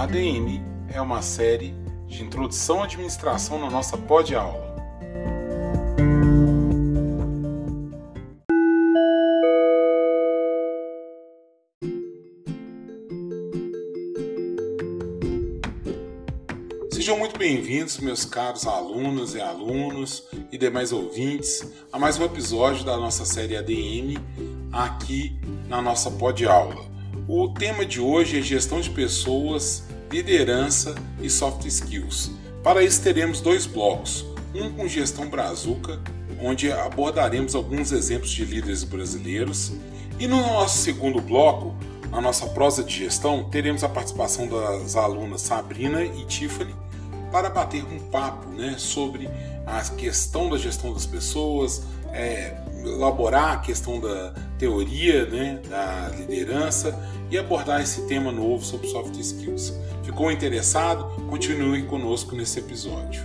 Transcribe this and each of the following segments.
ADM é uma série de introdução à administração na nossa pod-aula. Sejam muito bem-vindos, meus caros alunos e alunos e demais ouvintes, a mais um episódio da nossa série ADM aqui na nossa pod-aula. O tema de hoje é gestão de pessoas, liderança e soft skills. Para isso teremos dois blocos, um com gestão brazuca, onde abordaremos alguns exemplos de líderes brasileiros, e no nosso segundo bloco, na nossa prosa de gestão, teremos a participação das alunas Sabrina e Tiffany para bater um papo né, sobre a questão da gestão das pessoas, é, elaborar a questão da teoria né, da liderança e abordar esse tema novo sobre soft skills. Ficou interessado? Continue conosco nesse episódio.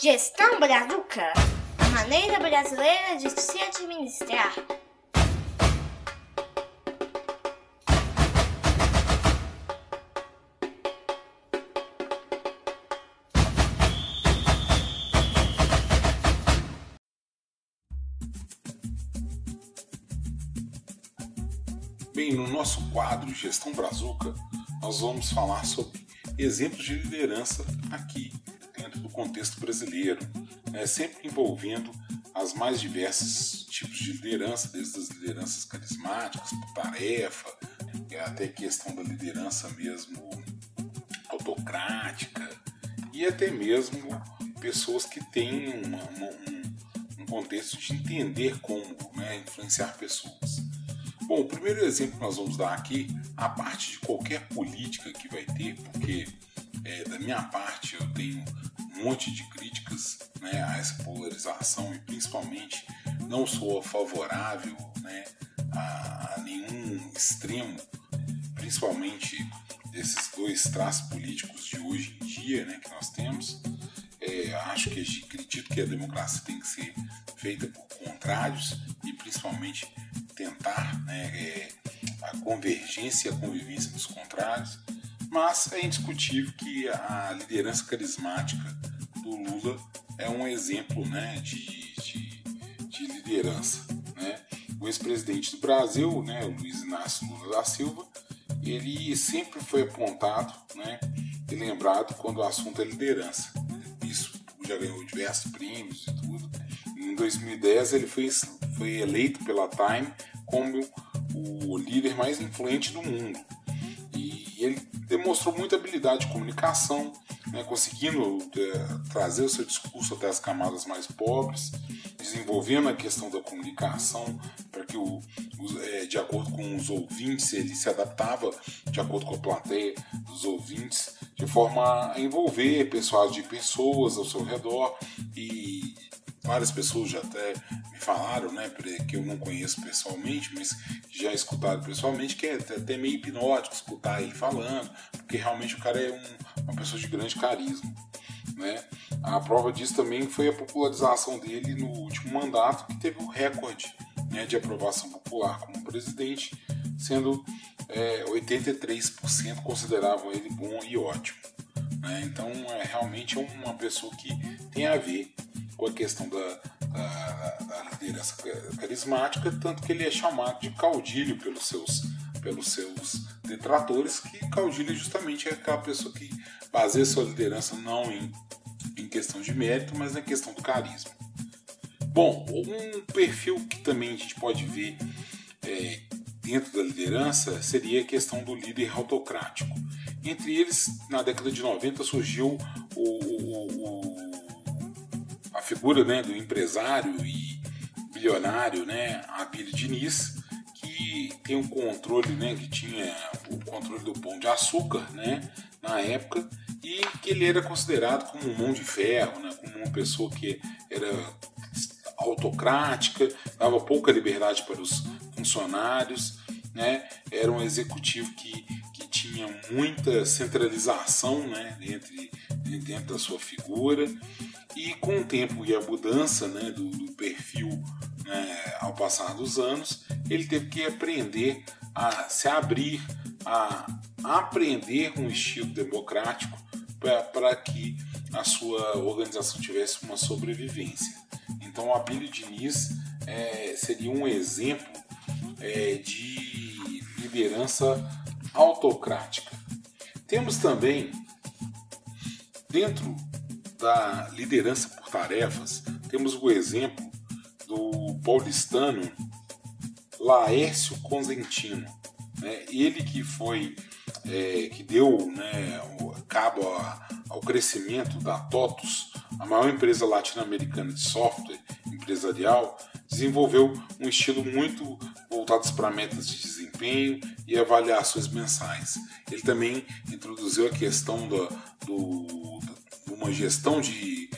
Gestão Brazuca a maneira brasileira de se administrar. Nosso quadro Gestão Brazuca, nós vamos falar sobre exemplos de liderança aqui, dentro do contexto brasileiro, né? sempre envolvendo as mais diversos tipos de liderança, desde as lideranças carismáticas, por tarefa, até questão da liderança mesmo autocrática, e até mesmo pessoas que têm uma, uma, um, um, contexto de entender como né, influenciar pessoas. Bom, o primeiro exemplo que nós vamos dar aqui, a parte de qualquer política que vai ter, porque é, da minha parte eu tenho um monte de críticas né, a essa polarização e principalmente não sou favorável né, a, a nenhum extremo, principalmente desses dois traços políticos de hoje em dia né, que nós temos. É, acho que acredito que a democracia tem que ser feita por contrários e principalmente tentar né, é, a convergência e a convivência dos contrários, mas é indiscutível que a liderança carismática do Lula é um exemplo né, de, de, de liderança. Né? O ex-presidente do Brasil, né, Luiz Inácio Lula da Silva, ele sempre foi apontado né, e lembrado quando o assunto é liderança. Isso já ganhou diversos prêmios e tudo. Em 2010 ele foi foi eleito pela Time como o líder mais influente do mundo. E ele demonstrou muita habilidade de comunicação, né, conseguindo é, trazer o seu discurso até as camadas mais pobres, desenvolvendo a questão da comunicação para que, o, o é, de acordo com os ouvintes, ele se adaptava de acordo com a plateia dos ouvintes, de forma a envolver pessoas de pessoas ao seu redor e várias pessoas já até me falaram, né, que eu não conheço pessoalmente, mas já escutaram pessoalmente, que é até meio hipnótico escutar ele falando, porque realmente o cara é um, uma pessoa de grande carisma. Né? A prova disso também foi a popularização dele no último mandato, que teve o recorde né, de aprovação popular como presidente, sendo é, 83% consideravam ele bom e ótimo. Né? Então, é realmente uma pessoa que tem a ver com a questão da, da, da, liderança carismática, tanto que ele é chamado de caudilho pelos seus, pelos seus detratores, que caudilho justamente é aquela pessoa que baseia sua liderança não em, em questão de mérito, mas na questão do carisma. Bom, um perfil que também a gente pode ver é, dentro da liderança seria a questão do líder autocrático. Entre eles, na década de 90 surgiu o, o, o figura né, do empresário e bilionário né, Abílio Diniz, que tem um controle, né, que tinha o controle do pão de açúcar né, na época, e que ele era considerado como um mão de ferro, né, como uma pessoa que era autocrática, dava pouca liberdade para os funcionários, né, era um executivo que, que tinha muita centralização né, dentro da sua figura e com o tempo e a mudança né, do, do perfil né, ao passar dos anos, ele teve que aprender a se abrir, a aprender um estilo democrático para que a sua organização tivesse uma sobrevivência. Então, o Abílio Diniz é, seria um exemplo é, de liderança autocrática. Temos também, dentro da liderança por tarefas, temos o exemplo do paulistano Laércio Consentino. Né? Ele que foi, é, que deu né, cabo ao crescimento da TOTUS, a maior empresa latino-americana de software empresarial, desenvolveu um estilo muito voltado para metas de desempenho e avaliações mensais. Ele também introduziu a questão do, uma gestão de,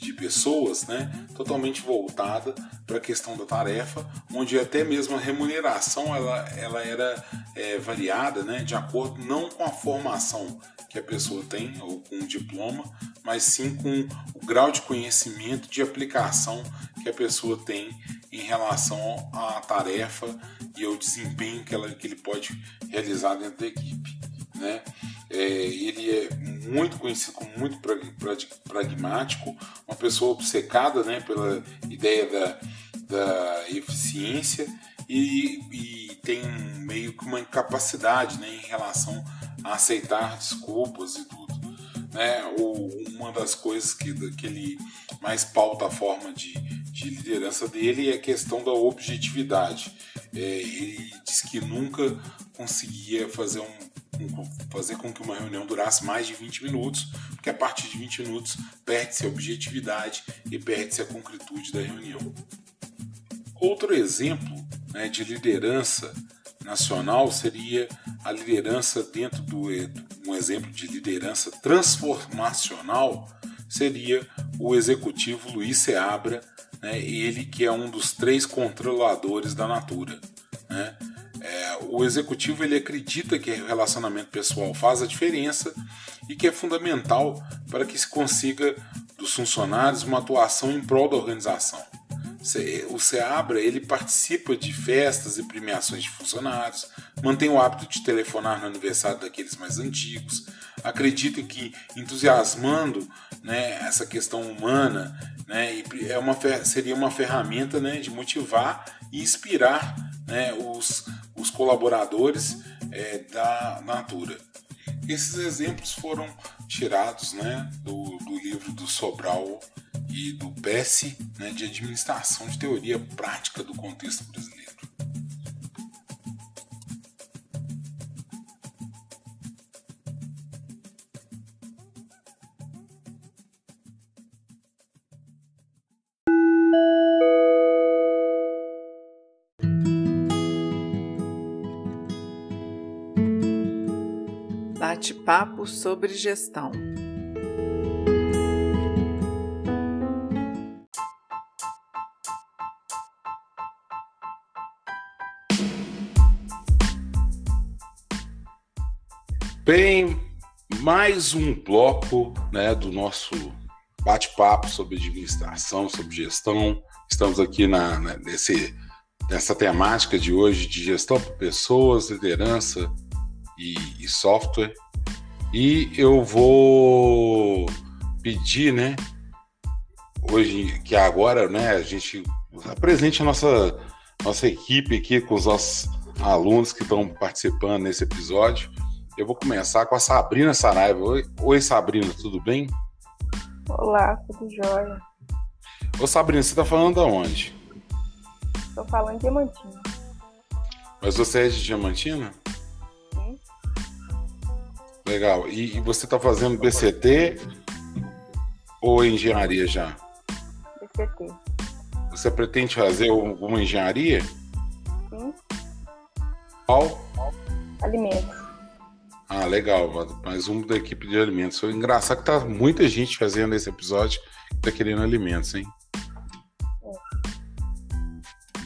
de pessoas né, totalmente voltada para a questão da tarefa, onde até mesmo a remuneração ela, ela era é, variada né, de acordo não com a formação que a pessoa tem ou com o diploma, mas sim com o grau de conhecimento de aplicação que a pessoa tem em relação à tarefa e ao desempenho que, ela, que ele pode realizar dentro da equipe. Né? É, ele é muito conhecido como muito pragmático, uma pessoa obcecada né, pela ideia da, da eficiência e, e tem meio que uma incapacidade né, em relação a aceitar desculpas e tudo. Né? O, uma das coisas que, que ele mais pauta a forma de, de liderança dele é a questão da objetividade. É, ele diz que nunca conseguia fazer um fazer com que uma reunião durasse mais de 20 minutos, porque a partir de 20 minutos perde-se a objetividade e perde-se a concretude da reunião. Outro exemplo né, de liderança nacional seria a liderança dentro do um exemplo de liderança transformacional seria o executivo Luiz Seabra, né, ele que é um dos três controladores da Natura. Né? O executivo ele acredita que o relacionamento pessoal faz a diferença e que é fundamental para que se consiga dos funcionários uma atuação em prol da organização. O Seabra ele participa de festas e premiações de funcionários, mantém o hábito de telefonar no aniversário daqueles mais antigos, acredita que entusiasmando né, essa questão humana né, é uma, seria uma ferramenta né, de motivar e inspirar né, os, os colaboradores é, da Natura. Esses exemplos foram tirados né, do, do livro do Sobral e do PS né, de Administração de Teoria Prática do Contexto Brasileiro. Bate-papo sobre gestão. Bem, mais um bloco né, do nosso bate-papo sobre administração, sobre gestão. Estamos aqui na, na, nesse, nessa temática de hoje de gestão por pessoas, liderança e, e software. E eu vou pedir, né, hoje que agora, né, a gente apresente a nossa nossa equipe aqui com os nossos alunos que estão participando nesse episódio. Eu vou começar com a Sabrina Saraiva. Oi, Oi Sabrina, tudo bem? Olá, tudo jóia. Ô Sabrina, você está falando de onde? Estou falando de Diamantina. Mas você é de Diamantina? Legal. E, e você está fazendo BCT ou engenharia já? BCT. Você pretende fazer alguma engenharia? Sim. Qual? Alimentos. Ah, legal. Mais um da equipe de alimentos. Foi engraçado que tá muita gente fazendo esse episódio que tá querendo alimentos, hein?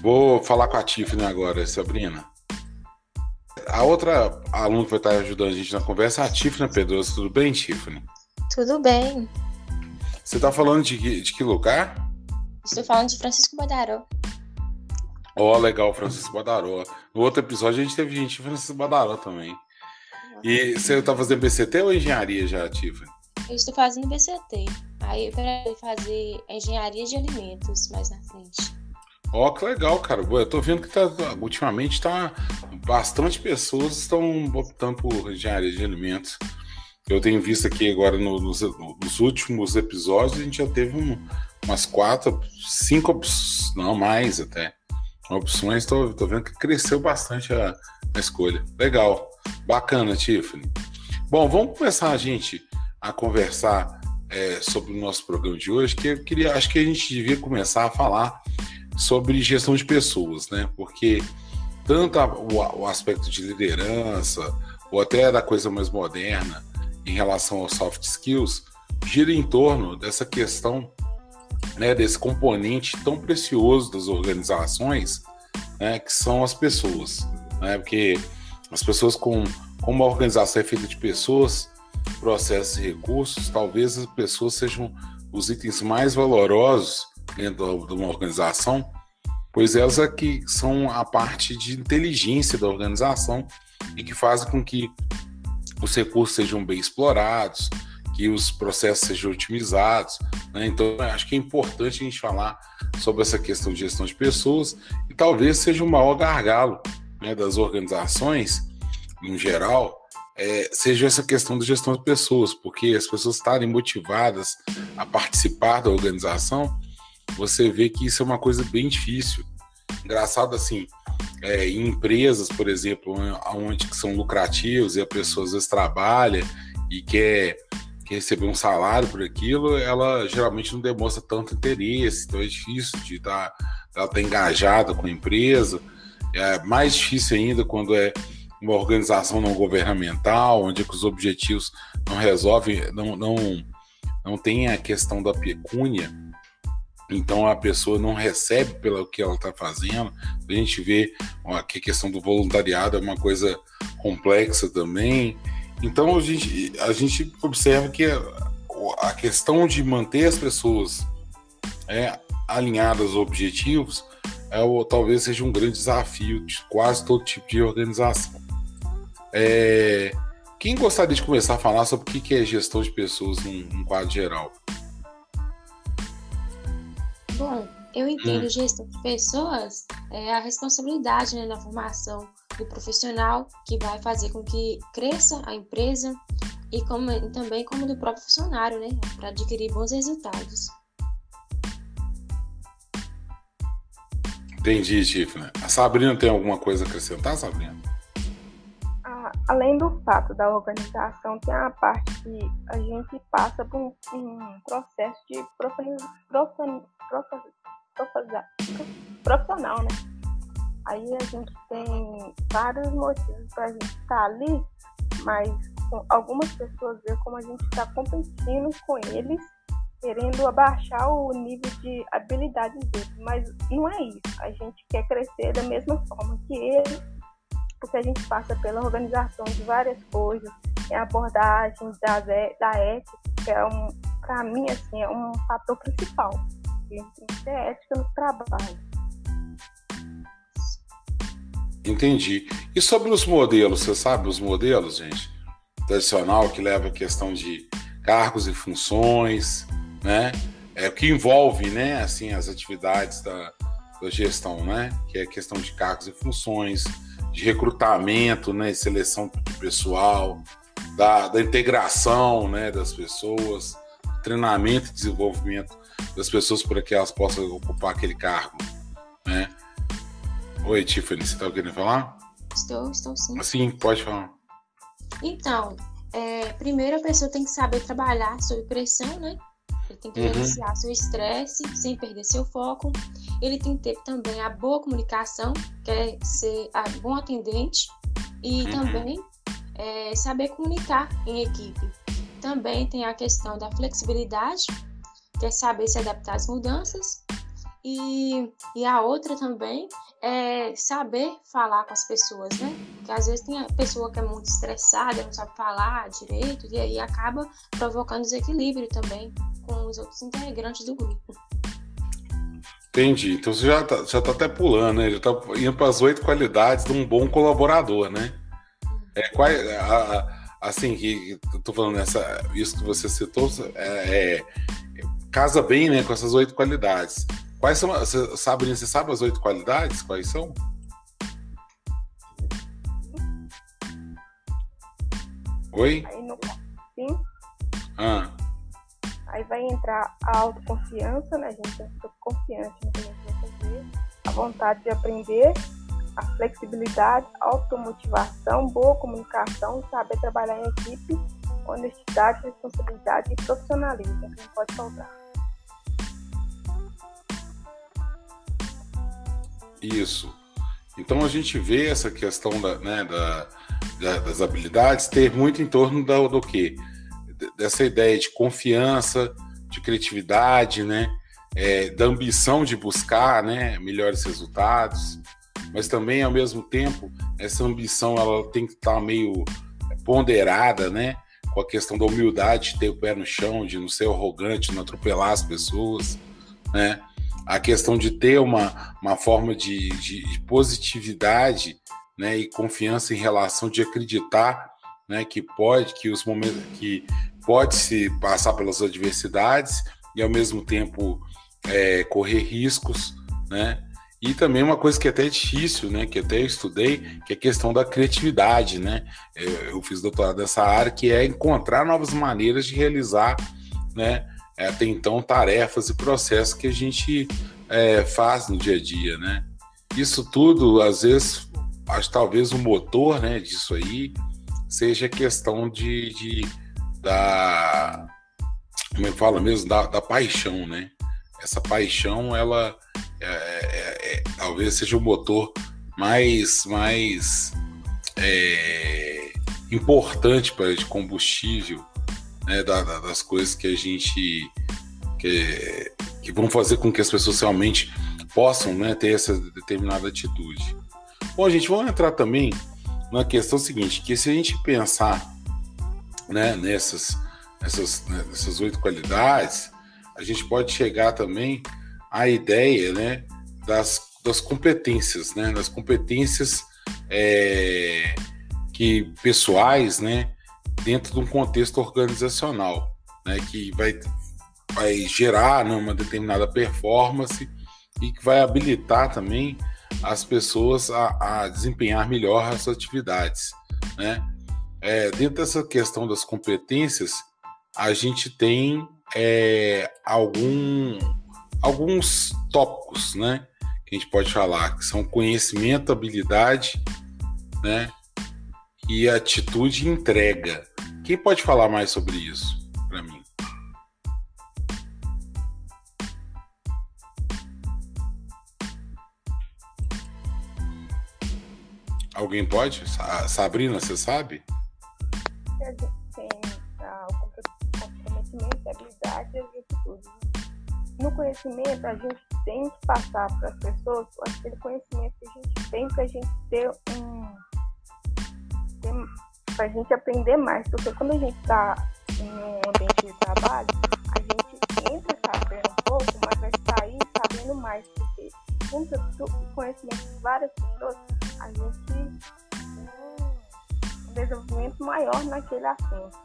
Vou falar com a Tiffany agora, Sabrina. A outra aluna que vai estar ajudando a gente na conversa é a Tiffany Pedroso. Tudo bem, Tiffany? Tudo bem. Você está falando de, que- de que lugar? Estou falando de Francisco Badaró. Ó, legal, Francisco Badaró. No outro episódio a gente teve gente de Francisco Badaró também. E você tá fazendo BCT ou engenharia já, Tiffany? Eu estou fazendo BCT. Aí eu quero fazer engenharia de alimentos mais na frente. Ó, que legal, cara. Eu tô vendo que tá, ultimamente tá bastante pessoas estão optando por engenharia de alimentos. Eu tenho visto aqui agora no- nos, nos últimos episódios, a gente já teve um- umas quatro, cinco opções, não mais até, opções. Tô, tô vendo que cresceu bastante a, a escolha. Legal, bacana, Tiffany. Bom, vamos começar a gente a conversar é, sobre o nosso programa de hoje, que eu queria, acho que a gente devia começar a falar sobre gestão de pessoas, né? Porque tanto a- o, o aspecto de liderança ou até da coisa mais moderna em relação aos soft skills gira em torno dessa questão, né, desse componente tão precioso das organizações, né, que são as pessoas, né? Porque as pessoas com como a organização é feita de pessoas, processos e recursos, talvez as pessoas sejam os itens mais valorosos dentro de uma organização, pois elas que são a parte de inteligência da organização e que fazem com que os recursos sejam bem explorados, que os processos sejam otimizados. né? Então, acho que é importante a gente falar sobre essa questão de gestão de pessoas e talvez seja o maior gargalo né, das organizações, em geral, é, seja essa questão da gestão de pessoas, porque as pessoas estarem motivadas a participar da organização, você vê que isso é uma coisa bem difícil. Engraçado assim, é, em empresas, por exemplo, onde que são lucrativos e a pessoa às vezes trabalha e quer, quer receber um salário por aquilo, ela geralmente não demonstra tanto interesse, então é difícil de estar ela tá engajada com a empresa. É mais difícil ainda quando é uma organização não governamental, onde que os objetivos não resolvem, não, não, não tem a questão da pecúnia, então a pessoa não recebe pelo que ela está fazendo. A gente vê ó, que a questão do voluntariado é uma coisa complexa também. Então a gente, a gente observa que a, questão de manter as pessoas é, alinhadas aos objetivos é, o, talvez seja um grande desafio de quase todo tipo de organização. É, quem gostaria de começar a falar sobre o que é gestão de pessoas num, num quadro geral? Bom, eu entendo gestão de pessoas é a responsabilidade né, na formação do profissional que vai fazer com que cresça a empresa e como, também como do próprio funcionário, né, para adquirir bons resultados. Entendi, Tiffany. A Sabrina tem alguma coisa a acrescentar, Sabrina? Além do fato da organização, tem a parte que a gente passa por um, um processo de profi- profi- profi- profi- profissional, né? Aí a gente tem vários motivos para a gente estar ali, mas algumas pessoas veem como a gente está competindo com eles, querendo abaixar o nível de habilidades deles. Mas não é isso. A gente quer crescer da mesma forma que eles porque a gente passa pela organização de várias coisas, é a abordagem das é- da ética, que é um, para mim, assim, é um fator principal. A gente tem que ter ética no trabalho. Entendi. E sobre os modelos, você sabe os modelos, gente? Tradicional que leva a questão de cargos e funções, né? É o que envolve, né, assim, as atividades da, da gestão, né? Que é a questão de cargos e funções, de recrutamento, né, e seleção de pessoal, da, da integração, né, das pessoas, treinamento e desenvolvimento das pessoas para que elas possam ocupar aquele cargo, né? Oi, Tiffany, você está querendo falar? Estou, estou sim. Sim, pode falar. Então, é, primeiro a pessoa tem que saber trabalhar sob pressão, né? Ele tem que Uhum. gerenciar seu estresse sem perder seu foco. Ele tem que ter também a boa comunicação, que é ser a bom atendente, e Uhum. também é, saber comunicar em equipe. Também tem a questão da flexibilidade, que é saber se adaptar às mudanças. E, e a outra também é saber falar com as pessoas, né? Porque às vezes tem a pessoa que é muito estressada, não sabe falar direito, e aí acaba provocando desequilíbrio também com os outros integrantes do grupo. Entendi. Então você já tá, já tá até pulando, né? Já tá indo para as oito qualidades de um bom colaborador, né? É, qual, a, a, assim, que eu tô falando nessa, isso que você citou, é, é, casa bem, né, com essas oito qualidades. Quais são, você sabe, você sabe as oito qualidades? Quais são? Oi? Aí no, sim. Ah. Aí vai entrar a autoconfiança, né? A gente que ter confiança no que a gente vai fazer, a vontade de aprender, a flexibilidade, automotivação, boa comunicação, saber trabalhar em equipe, honestidade, responsabilidade e profissionalismo, que não pode faltar. Isso. Então a gente vê essa questão da, né, da, da, das habilidades ter muito em torno da, do quê? Dessa ideia de confiança, de criatividade, né? É, da ambição de buscar né, melhores resultados, mas também ao mesmo tempo essa ambição ela tem que estar tá meio ponderada, né? Com a questão da humildade, de ter o pé no chão, de não ser arrogante, não atropelar as pessoas, né? a questão de ter uma, uma forma de, de, de positividade né, e confiança em relação de acreditar né, que pode, que os momentos que pode se passar pelas adversidades e ao mesmo tempo é, correr riscos, né? E também uma coisa que é até difícil, né? Que até eu estudei, que é a questão da criatividade, né? Eu fiz doutorado nessa área, que é encontrar novas maneiras de realizar, né? é, até então tarefas e processos que a gente é, faz no dia a dia, né? Isso tudo, às vezes, acho talvez o motor, né, disso aí seja questão de, de da como é que fala mesmo da, da paixão, né? Essa paixão, ela é, é, é talvez seja o motor mais mais é, importante para de combustível né, da, da, das coisas que a gente que, que vão fazer com que as pessoas realmente possam né, ter essa determinada atitude. Bom, gente, vamos entrar também na questão seguinte, que se a gente pensar né, nessas, nessas, né, nessas oito qualidades, a gente pode chegar também à ideia né, das, das competências, né, das competências é, que pessoais, né, dentro de um contexto organizacional, né, que vai, vai gerar né, uma determinada performance e que vai habilitar também as pessoas a, a desempenhar melhor as atividades. Né? É, dentro dessa questão das competências, a gente tem é, algum, alguns tópicos né, que a gente pode falar, que são conhecimento, habilidade, né, e atitude e entrega. Quem pode falar mais sobre isso Alguém pode? Sabrina, você sabe? Tem ah, o comprometimento, a habilidade e as. No conhecimento, a gente tem que passar para as pessoas aquele conhecimento que a gente tem para a gente ter um. para a gente aprender mais. Porque quando a gente está em um ambiente de trabalho, a gente entra sabendo um pouco, mas vai sair sabendo mais. Porque junto o conhecimento de várias pessoas, a gente tem um desenvolvimento maior naquele assunto.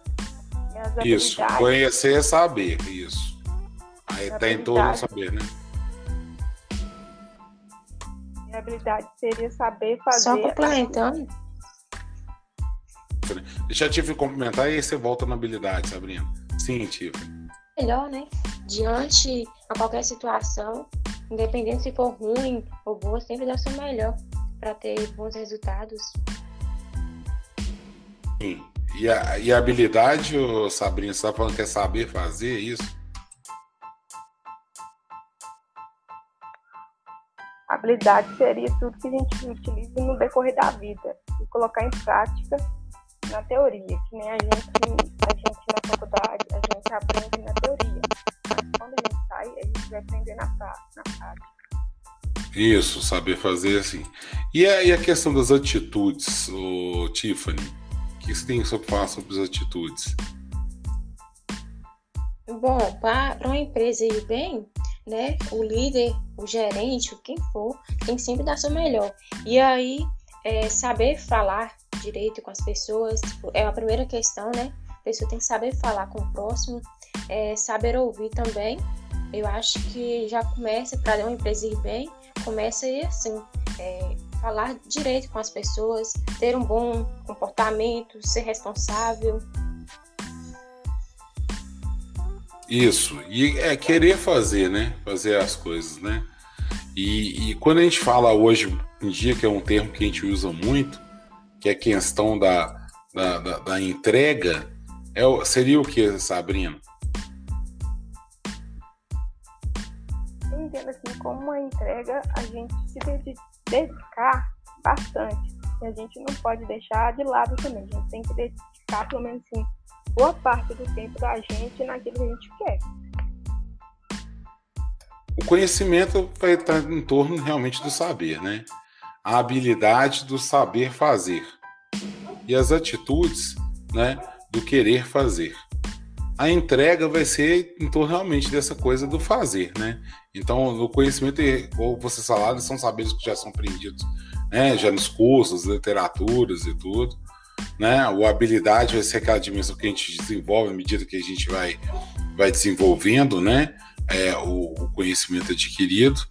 Isso, conhecer é saber, isso. Aí tem todo saber, né? a habilidade seria saber fazer. Só complementando. Deixa a Tiffany complementar e aí você volta na habilidade, Sabrina. Sim, Tiffany. Melhor, né? Diante a qualquer situação, independente se for ruim ou boa, sempre dá o seu melhor para ter bons resultados. Sim. E a, e a habilidade, Sabrina, você está falando que é saber fazer isso? Habilidade seria tudo que a gente utiliza no decorrer da vida e colocar em prática na teoria, que nem a gente, a gente na faculdade, a gente aprende na teoria, vai aprender na, na prática. Isso, saber fazer assim. E a, e a questão das atitudes, o Tiffany? O que você tem sobre falar sobre as atitudes? Bom, para uma empresa ir bem, né, o líder, o gerente, quem for, tem que sempre dar seu melhor. E aí, é, saber falar direito com as pessoas tipo, é a primeira questão, né? A pessoa tem que saber falar com o próximo, é, saber ouvir também. Eu acho que já começa para uma empresa ir bem, começa aí assim, é, falar direito com as pessoas, ter um bom comportamento, ser responsável. Isso, e é querer fazer, né? Fazer as coisas, né? E, e, quando a gente fala hoje em dia, que é um termo que a gente usa muito, que é a questão da, da, da, da entrega, é, seria o que, Sabrina? Assim, como uma entrega, a gente se dedicar bastante. E a gente não pode deixar de lado também. A gente tem que dedicar, pelo menos assim, boa parte do tempo da gente naquilo que a gente quer. O conhecimento vai estar em torno realmente do saber, né? A habilidade do saber fazer e as atitudes, né, do querer fazer. A entrega vai ser torno realmente dessa coisa do fazer, né? Então, o conhecimento, ou vocês falaram, são saberes que já são aprendidos, né, já nos cursos, literaturas e tudo né? O habilidade vai ser aquela dimensão que a gente desenvolve à medida que a gente vai, vai desenvolvendo, né? É, o, o conhecimento adquirido,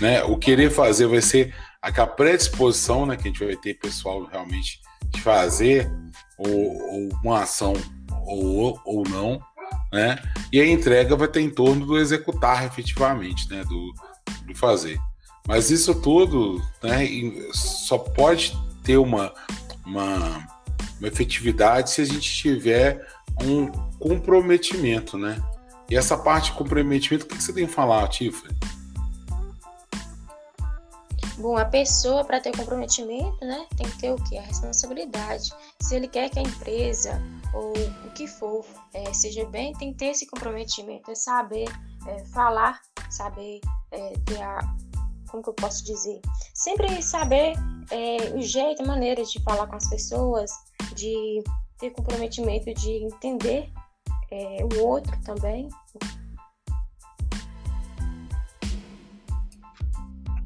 né? O querer fazer vai ser aquela predisposição, né? Que a gente vai ter pessoal realmente de fazer ou, ou uma ação ou, ou não, né? E a entrega vai ter em torno do executar efetivamente, né? Do, do fazer. Mas isso tudo, né? Só pode ter uma, uma uma efetividade se a gente tiver um comprometimento, né? E essa parte de comprometimento, o que você tem a falar, Tiffany? Bom, a pessoa, para ter comprometimento, né, tem que ter o quê? A responsabilidade. Se ele quer que a empresa ou o que for é, seja bem, tem que ter esse comprometimento, é saber é, falar, saber é, ter a. Como que eu posso dizer? Sempre saber é, o jeito, a maneira de falar com as pessoas, de ter comprometimento de entender é, o outro também.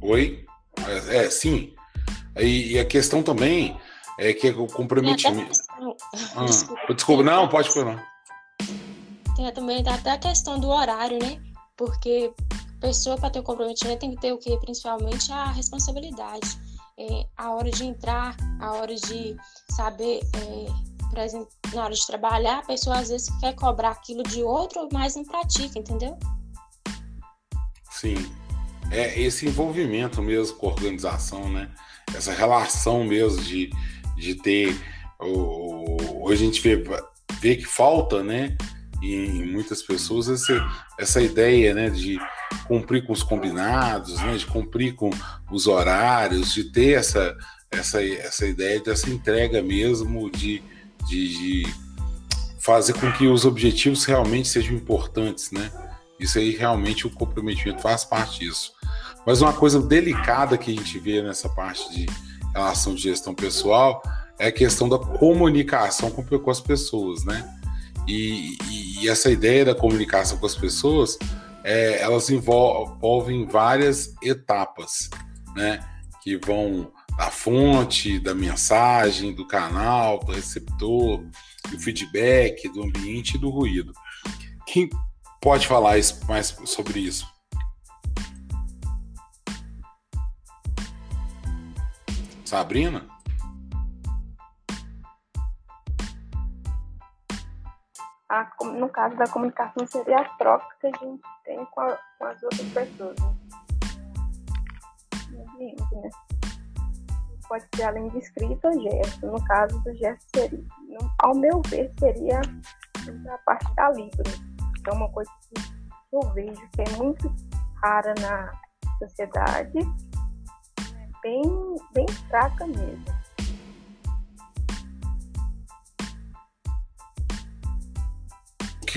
Oi? É, é sim. E, e, a questão também é que o comprometimento. Ah, desculpa, desculpa não, pode falar. Tem também até a questão do horário, né? Porque a pessoa para ter comprometimento tem que ter o que? Principalmente a responsabilidade é, a hora de entrar, a hora de saber, é, na hora de trabalhar, a pessoa às vezes quer cobrar aquilo de outro, mas não pratica, entendeu? Sim. É esse envolvimento mesmo com a organização, né? Essa relação mesmo de, de ter. Hoje a gente vê, vê que falta, né? Em muitas pessoas essa, essa ideia, né? De cumprir com os combinados, né, de cumprir com os horários, de ter essa, essa, essa ideia dessa entrega mesmo, de, de, de fazer com que os objetivos realmente sejam importantes, né? Isso aí realmente o comprometimento faz parte disso. Mas uma coisa delicada que a gente vê nessa parte de relação de gestão pessoal é a questão da comunicação com, com as pessoas, né? E, e, e, essa ideia da comunicação com as pessoas é, elas envolvem várias etapas, né? Que vão da fonte, da mensagem, do canal, do receptor, do feedback, do ambiente e do ruído. Quem pode falar mais sobre isso? Sabrina? A, no caso da comunicação, seria a troca que a gente tem com, a, com as outras pessoas. Né? né? Pode ser além de escrita, gesto. No caso do gesto, seria, ao meu ver, seria a parte da Libra. Que é uma coisa que eu vejo que é muito rara na sociedade, é bem, bem fraca mesmo.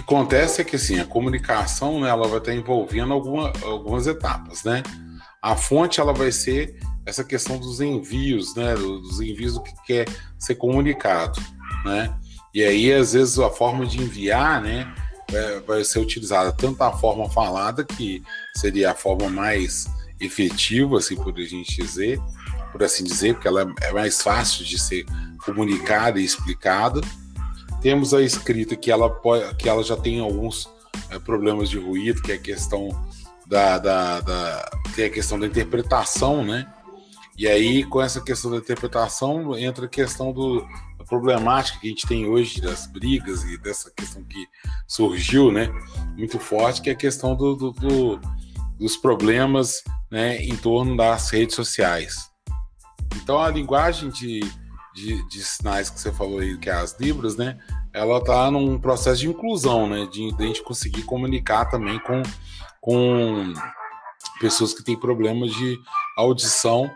Acontece é que assim, a comunicação né, ela vai estar envolvendo alguma, algumas etapas, né? A fonte ela vai ser essa questão dos envios, né? Dos envios do que quer ser comunicado, né? E aí, às vezes, a forma de enviar, né? É, vai ser utilizada tanto a forma falada, que seria a forma mais efetiva, assim, por a gente dizer, por assim dizer, porque ela é mais fácil de ser comunicada e explicada. Temos a escrita que ela, pode, que ela já tem alguns é, problemas de ruído, que é a questão da, da, da, tem a questão da interpretação, né? E aí, com essa questão da interpretação, entra a questão do, da problemática que a gente tem hoje das brigas e dessa questão que surgiu, né? Muito forte, que é a questão do, do, do dos problemas né, em torno das redes sociais. Então, a linguagem de, de, de sinais que você falou aí, que é as Libras, né? Ela está num processo de inclusão, né? De, de a gente conseguir comunicar também com, com pessoas que têm problemas de audição,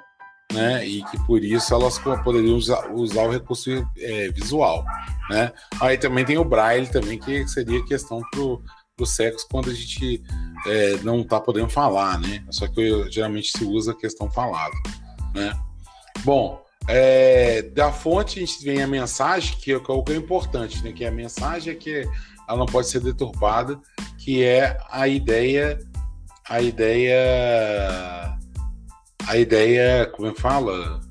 né? E que por isso elas poderiam usar, usar o recurso é, visual, né? Aí também tem o braille também, que seria questão pro, pro sexo quando a gente é, não está podendo falar, né? Só que geralmente se usa a questão falada, né? Bom, é, da fonte a gente vem a mensagem, que é o que é importante, né? Que a mensagem é que ela não pode ser deturpada, que é a ideia, a ideia, a ideia, como é que fala?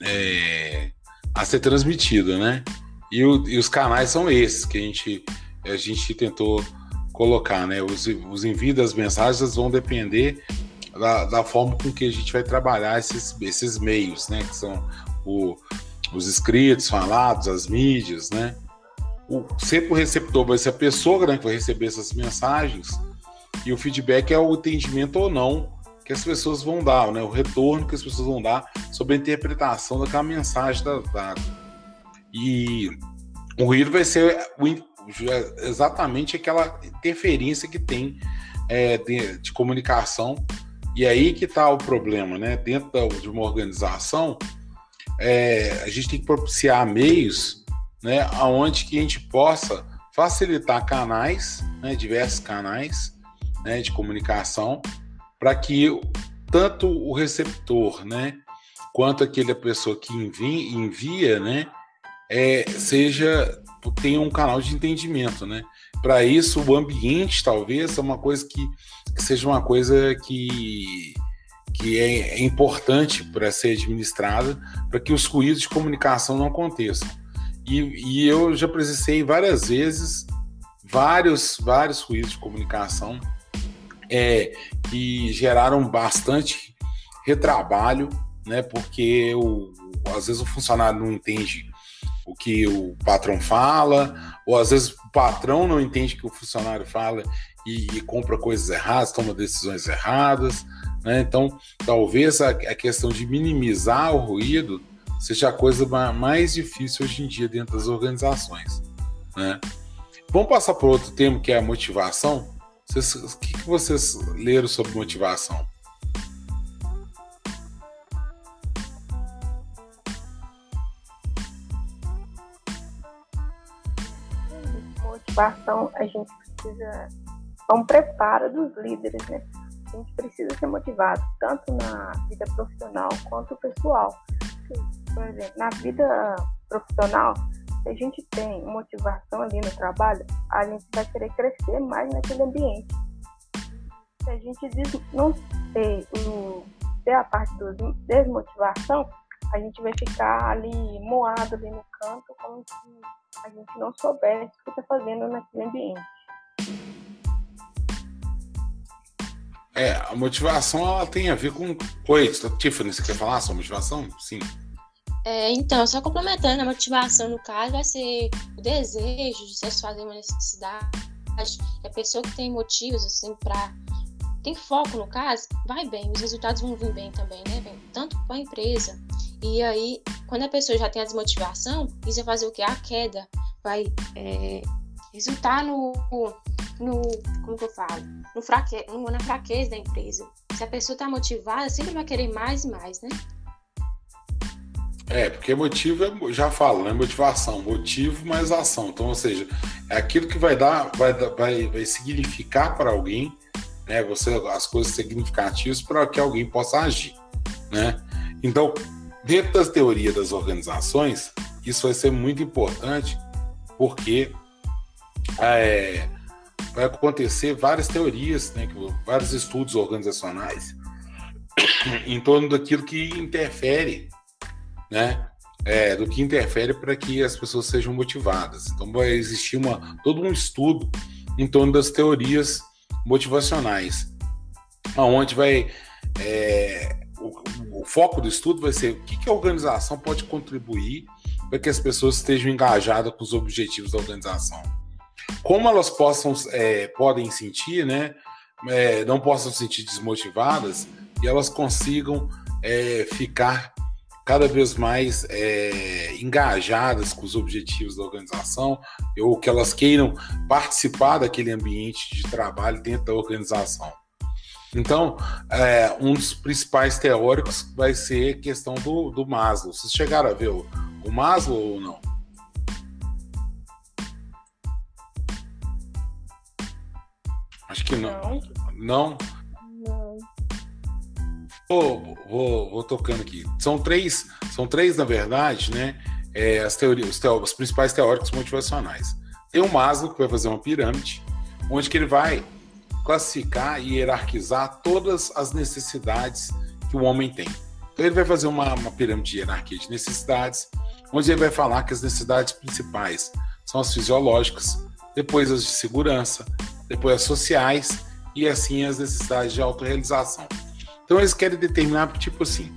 É, a ser transmitida, né? E, o, e, os canais são esses que a gente, a gente tentou colocar, né? Os, os envios das mensagens vão depender da, da, forma com que a gente vai trabalhar esses, esses meios, né? Que são o, os escritos, falados, as mídias, né? O, sempre o receptor vai ser a pessoa né, que vai receber essas mensagens e o feedback é o entendimento ou não que as pessoas vão dar, né? O retorno que as pessoas vão dar sobre a interpretação daquela mensagem dada. E o ruído vai ser exatamente aquela interferência que tem é, de, de comunicação e aí que está o problema, né? Dentro de uma organização, é, a gente tem que propiciar meios, né, aonde que a gente possa facilitar canais, né, diversos canais, né, de comunicação, para que tanto o receptor, né, quanto aquela pessoa que envia, envia né, é, seja tenha um canal de entendimento, né? Para isso, o ambiente talvez é uma coisa que que seja uma coisa que, que é, é importante para ser administrada, para que os ruídos de comunicação não aconteçam. E, e, eu já presenciei várias vezes vários, vários ruídos de comunicação é, que geraram bastante retrabalho, né? Porque o, às vezes o funcionário não entende o que o patrão fala, ou às vezes o patrão não entende o que o funcionário fala e, e compra coisas erradas, toma decisões erradas. Né? Então, talvez a, a, questão de minimizar o ruído seja a coisa mais difícil hoje em dia dentro das organizações. Né? Vamos passar para outro tema que é a motivação. Vocês, o que, que vocês leram sobre motivação? Motivação, a gente precisa é um preparo dos líderes, né? A gente precisa ser motivado tanto na vida profissional quanto pessoal. Por exemplo, na vida profissional, se a gente tem motivação ali no trabalho, a gente vai querer crescer mais naquele ambiente. Se a gente não ter, ter a parte da desmotivação, a gente vai ficar ali moado ali no canto, como se a gente não soubesse o que está fazendo naquele ambiente. É, a motivação ela tem a ver com. Oi, Tiffany, você quer falar sobre motivação? Sim. É, então, só complementando, a motivação no caso vai ser o desejo de satisfazer uma necessidade. A pessoa que tem motivos, assim, para tem foco no caso, vai bem, os resultados vão vir bem também, né? Tanto para a empresa. E aí, quando a pessoa já tem a desmotivação, isso vai fazer o que? A queda vai é, resultar no, no. Como que eu falo? No fraque, no, na fraqueza da empresa. Se a pessoa está motivada, sempre vai querer mais e mais, né? É, porque motivo, é, já falo, né? Motivação, motivo mais ação. Então, ou seja, é aquilo que vai dar, vai, vai, vai significar para alguém, né? Você as coisas significativas para que alguém possa agir, né? Então, dentro das teorias das organizações, isso vai ser muito importante porque é, vai acontecer várias teorias, né, vários estudos organizacionais em torno daquilo que interfere, né, é, do que interfere para que as pessoas sejam motivadas. Então vai existir uma, todo um estudo em torno das teorias motivacionais, aonde vai é, o, o, foco do estudo vai ser o que, que a organização pode contribuir para que as pessoas estejam engajadas com os objetivos da organização. Como elas possam, é, podem sentir, né, é, não possam sentir desmotivadas e elas consigam é, ficar cada vez mais é, engajadas com os objetivos da organização, ou que elas queiram participar daquele ambiente de trabalho dentro da organização. Então, é, um dos principais teóricos vai ser a questão do, do Maslow. Vocês chegaram a ver o, o Maslow ou não? Acho que não. Não? Não. Vou, vou, vou tocando aqui. São três, são três na verdade, né? É, as teorias, os, teó os principais teóricos motivacionais. Tem o Maslow, que vai fazer uma pirâmide, onde que ele vai classificar e hierarquizar todas as necessidades que o homem tem. Então ele vai fazer uma, uma pirâmide de hierarquia de necessidades, onde ele vai falar que as necessidades principais são as fisiológicas, depois as de segurança, depois as sociais e assim as necessidades de autorrealização. Então eles querem determinar, tipo assim,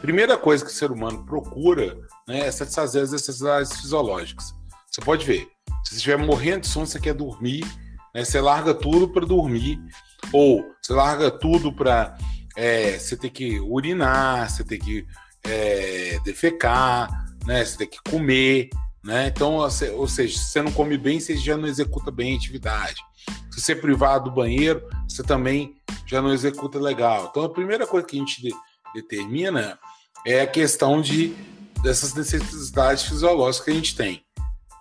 primeira coisa que o ser humano procura né, é satisfazer as necessidades fisiológicas. Você pode ver, se você estiver morrendo de sono, você quer dormir, né? Você larga tudo para dormir, ou você larga tudo para é, você ter que urinar, você ter que é, defecar, né? Você tem que comer, né? Então, ou seja, se você não come bem, você já não executa bem a atividade. Se você privar do banheiro, você também já não executa legal. Então, a primeira coisa que a gente de, determina é a questão de dessas necessidades fisiológicas que a gente tem.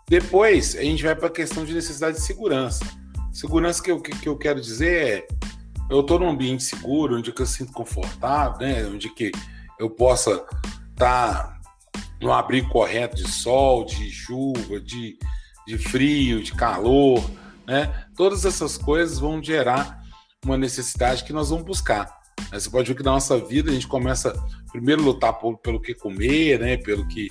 Depois, a gente vai para a questão de necessidade de segurança. Segurança que eu, que, que eu quero dizer é eu estou num ambiente seguro, onde eu sinto confortável, né? onde que eu possa estar tá no abrigo correto de sol, de chuva, de, de frio, de calor, né? Todas essas coisas vão gerar uma necessidade que nós vamos buscar. Você pode ver que na nossa vida a gente começa primeiro a lutar por, pelo que comer, né? Pelo que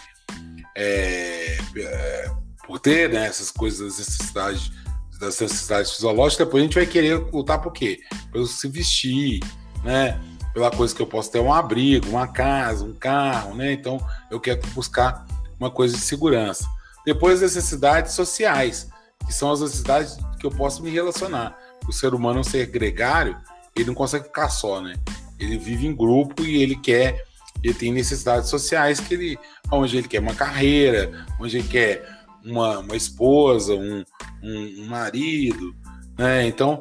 é, é, por ter né? essas coisas, necessidades das necessidades fisiológicas, depois a gente vai querer lutar por quê? Pelo se vestir, né? Pela coisa que eu posso ter um abrigo, uma casa, um carro, né? Então eu quero buscar uma coisa de segurança. Depois as necessidades sociais, que são as necessidades que eu posso me relacionar. O ser humano ser gregário, ele não consegue ficar só, né? Ele vive em grupo e ele quer, ele tem necessidades sociais que ele, onde ele quer uma carreira, onde ele quer uma, uma esposa, um, um, um marido, né? Então,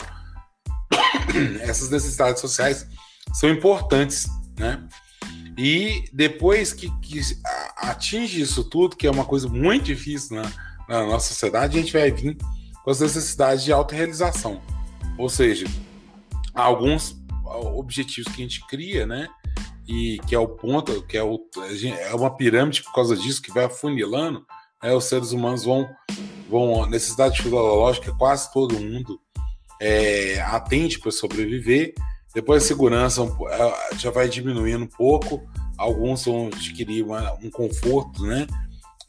essas necessidades sociais são importantes, né? E depois que, que atinge isso tudo, que é uma coisa muito difícil na, na nossa sociedade, a gente vai vir com as necessidades de autorrealização. Ou seja, alguns objetivos que a gente cria, né? E que é o ponto, que é, o, é uma pirâmide por causa disso, que vai afunilando, né, os seres humanos vão, vão necessidade fisiológica, quase todo mundo é, atende para sobreviver. Depois a segurança é, já vai diminuindo um pouco, alguns vão adquirir uma, um conforto, né?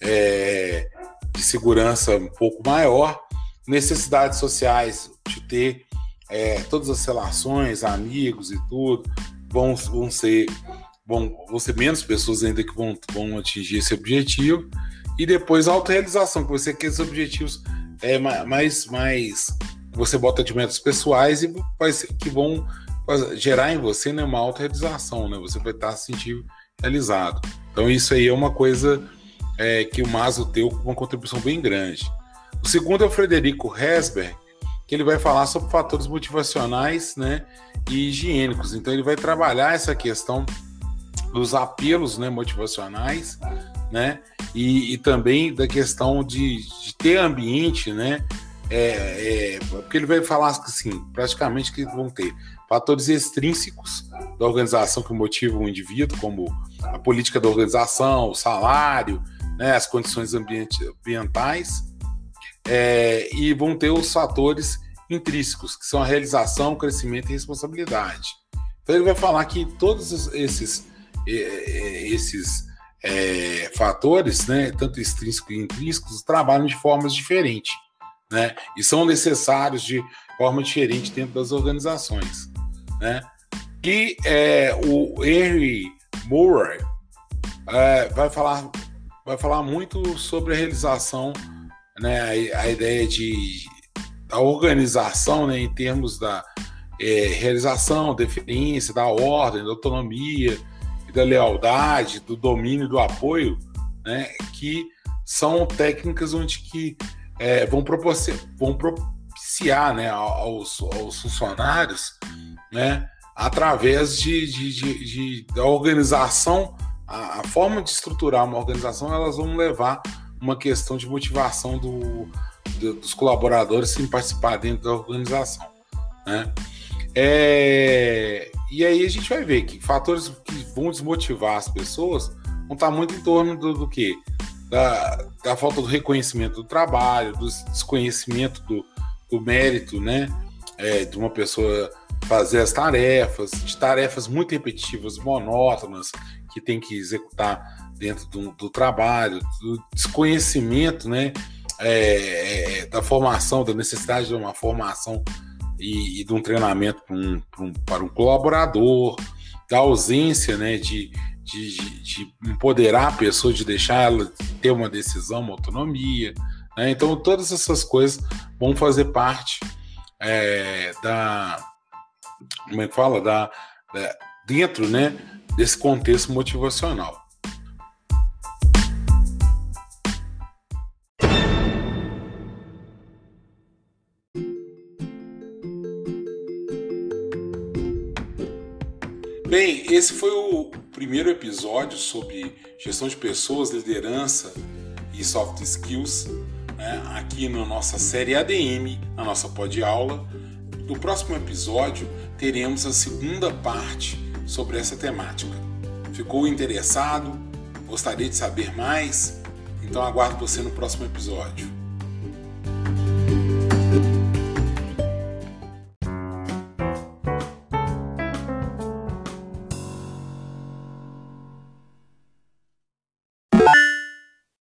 É, de segurança um pouco maior, necessidades sociais de ter é, todas as relações, amigos e tudo, vão, vão ser vão, vão ser menos pessoas ainda que vão, vão atingir esse objetivo e depois a autorrealização, que você quer os objetivos é, mais, mais você bota de metas pessoais e que vão gerar em você né, uma autorrealização, né? Você vai estar se sentindo realizado. Então isso aí é uma coisa é, que o Maslow deu uma contribuição bem grande. O segundo é o Frederico Hesberg, que ele vai falar sobre fatores motivacionais né, e higiênicos. Então ele vai trabalhar essa questão dos apelos né, motivacionais né? E, e também da questão de, de ter ambiente, né? é, é, porque ele vai falar assim, praticamente que vão ter fatores extrínsecos da organização que motivam o indivíduo, como a política da organização, o salário, né, as condições ambientais, é, e vão ter os fatores intrínsecos, que são a realização, crescimento e responsabilidade. Então ele vai falar que todos esses, esses é, fatores, né, tanto extrínsecos e intrínsecos, trabalham de formas diferentes, né, e são necessários de forma diferente dentro das organizações, né. E é, o Henry Murray é, vai falar vai falar muito sobre a realização, né, a, a ideia de da organização, né, em termos da é, realização, deferência, da ordem, da autonomia, da lealdade, do domínio, do apoio, né, que são técnicas onde que é, vão, vão propiciar né, aos, aos funcionários né, através de, de, de, de da organização, a, a, forma de estruturar uma organização, elas vão levar uma questão de motivação do, do, dos colaboradores em participar dentro da organização. Né? É, e aí a gente vai ver que fatores que vão desmotivar as pessoas vão estar muito em torno do, do que? Da, da, falta do reconhecimento do trabalho, do desconhecimento do, do mérito, né? É, de uma pessoa fazer as tarefas, de tarefas muito repetitivas, monótonas, que tem que executar dentro do, do trabalho, do desconhecimento, né? É, é, da formação, da necessidade de uma formação e, e de um treinamento para um, um, um colaborador, da ausência né, de, de, de, empoderar a pessoa, de deixar ela ter uma decisão, uma autonomia. Né? Então, todas essas coisas vão fazer parte é, da. Como é que fala? Da, da, dentro né, desse contexto motivacional. Bem, esse foi o primeiro episódio sobre gestão de pessoas, liderança e soft skills, né, aqui na nossa série ADM, na nossa pod aula. No próximo episódio teremos a segunda parte sobre essa temática. Ficou interessado? Gostaria de saber mais? Então aguardo você no próximo episódio.